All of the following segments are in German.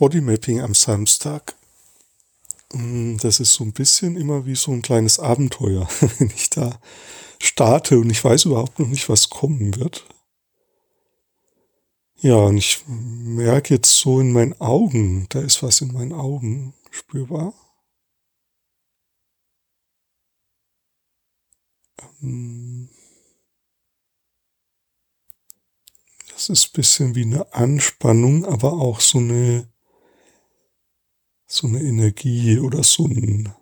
Bodymapping am Samstag. Mm, das ist so ein bisschen immer wie so ein kleines Abenteuer, wenn ich da starte und ich weiß überhaupt noch nicht, was kommen wird. Ja, und ich merke jetzt so in meinen Augen, da ist was in meinen Augen spürbar. Ähm, das ist ein bisschen wie eine Anspannung, aber auch so eine so eine Energie oder so ein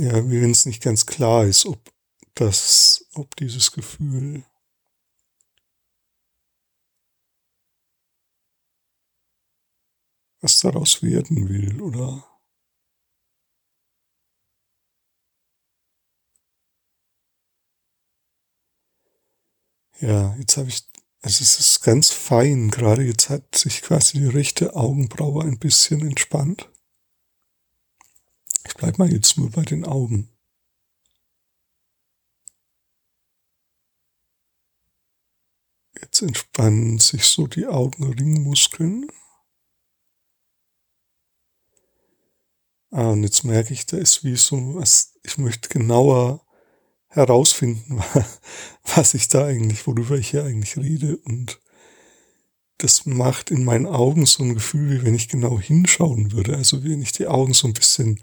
ja, wie wenn es nicht ganz klar ist, ob das, ob dieses Gefühl was daraus werden will oder Ja, jetzt habe ich, also es ist ganz fein gerade. Jetzt hat sich quasi die rechte Augenbraue ein bisschen entspannt. Ich bleib mal jetzt nur bei den Augen. Jetzt entspannen sich so die Augenringmuskeln. Ah, und jetzt merke ich, da ist wie so was, ich möchte genauer herausfinden, was ich da eigentlich, worüber ich hier eigentlich rede. Und das macht in meinen Augen so ein Gefühl, wie wenn ich genau hinschauen würde. Also wenn ich die Augen so ein bisschen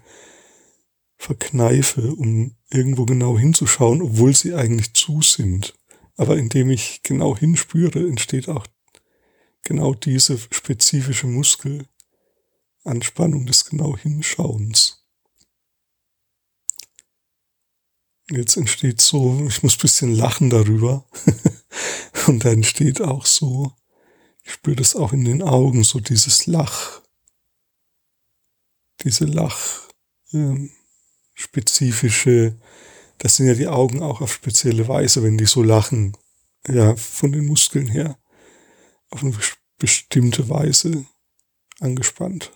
verkneife, um irgendwo genau hinzuschauen, obwohl sie eigentlich zu sind. Aber indem ich genau hinspüre, entsteht auch genau diese spezifische Muskelanspannung des genau Hinschauens. Jetzt entsteht so, ich muss bisschen lachen darüber. Und da entsteht auch so, ich spüre das auch in den Augen, so dieses Lach, diese Lach, ähm, das sind ja die Augen auch auf spezielle Weise, wenn die so lachen, ja, von den Muskeln her, auf eine bestimmte Weise angespannt.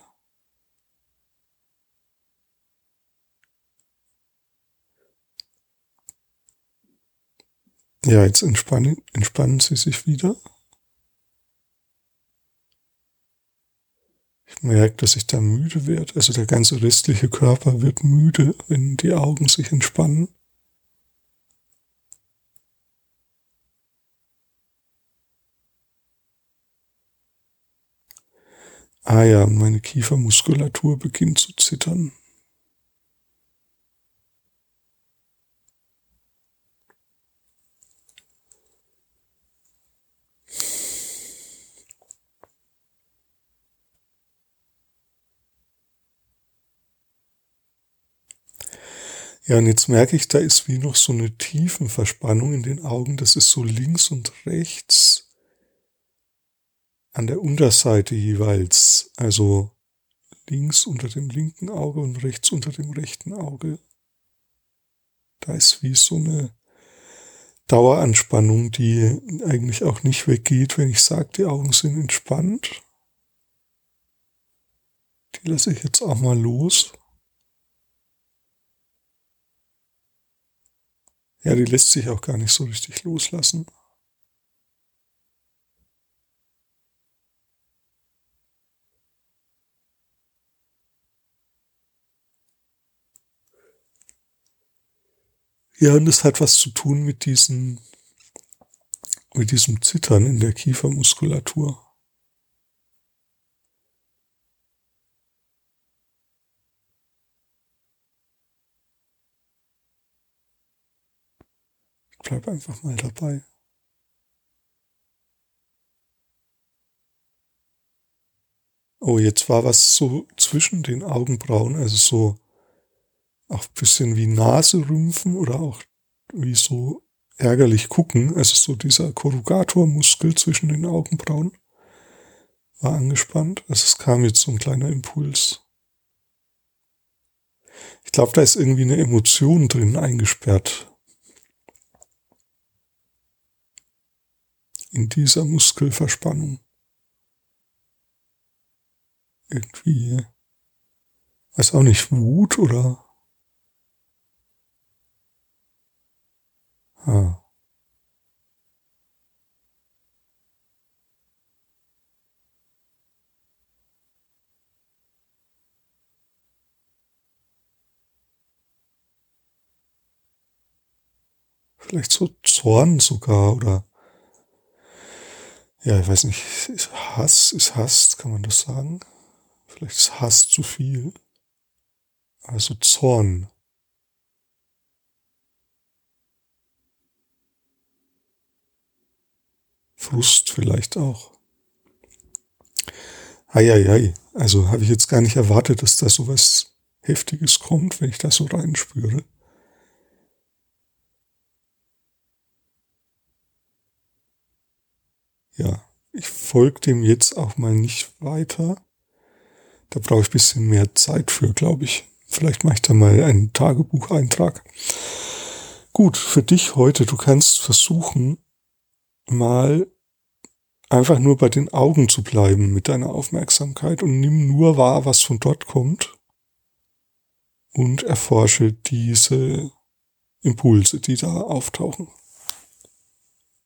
Ja, jetzt entspannen, entspannen Sie sich wieder. Ich merke, dass ich da müde werde. Also der ganze restliche Körper wird müde, wenn die Augen sich entspannen. Ah ja, meine Kiefermuskulatur beginnt zu zittern. Ja, und jetzt merke ich, da ist wie noch so eine Tiefenverspannung in den Augen. Das ist so links und rechts an der Unterseite jeweils. Also links unter dem linken Auge und rechts unter dem rechten Auge. Da ist wie so eine Daueranspannung, die eigentlich auch nicht weggeht, wenn ich sage, die Augen sind entspannt. Die lasse ich jetzt auch mal los. Ja, die lässt sich auch gar nicht so richtig loslassen. Ja, und das hat was zu tun mit diesen, mit diesem Zittern in der Kiefermuskulatur. Bleib einfach mal dabei. Oh, jetzt war was so zwischen den Augenbrauen, also so auch ein bisschen wie Naserümpfen oder auch wie so ärgerlich gucken, also so dieser Korrugatormuskel zwischen den Augenbrauen war angespannt. Also es kam jetzt so ein kleiner Impuls. Ich glaube, da ist irgendwie eine Emotion drin eingesperrt. in dieser Muskelverspannung irgendwie, äh, weiß auch nicht, Wut oder ah. Vielleicht so Zorn sogar oder ja, ich weiß nicht, ist Hass, ist Hass, kann man das sagen? Vielleicht ist Hass zu viel. Also Zorn. Frust vielleicht auch. Eieiei, also habe ich jetzt gar nicht erwartet, dass da sowas Heftiges kommt, wenn ich da so reinspüre. Ja, ich folge dem jetzt auch mal nicht weiter. Da brauche ich bisschen mehr Zeit für, glaube ich. Vielleicht mache ich da mal einen Tagebucheintrag. Gut, für dich heute, du kannst versuchen, mal einfach nur bei den Augen zu bleiben mit deiner Aufmerksamkeit und nimm nur wahr, was von dort kommt und erforsche diese Impulse, die da auftauchen.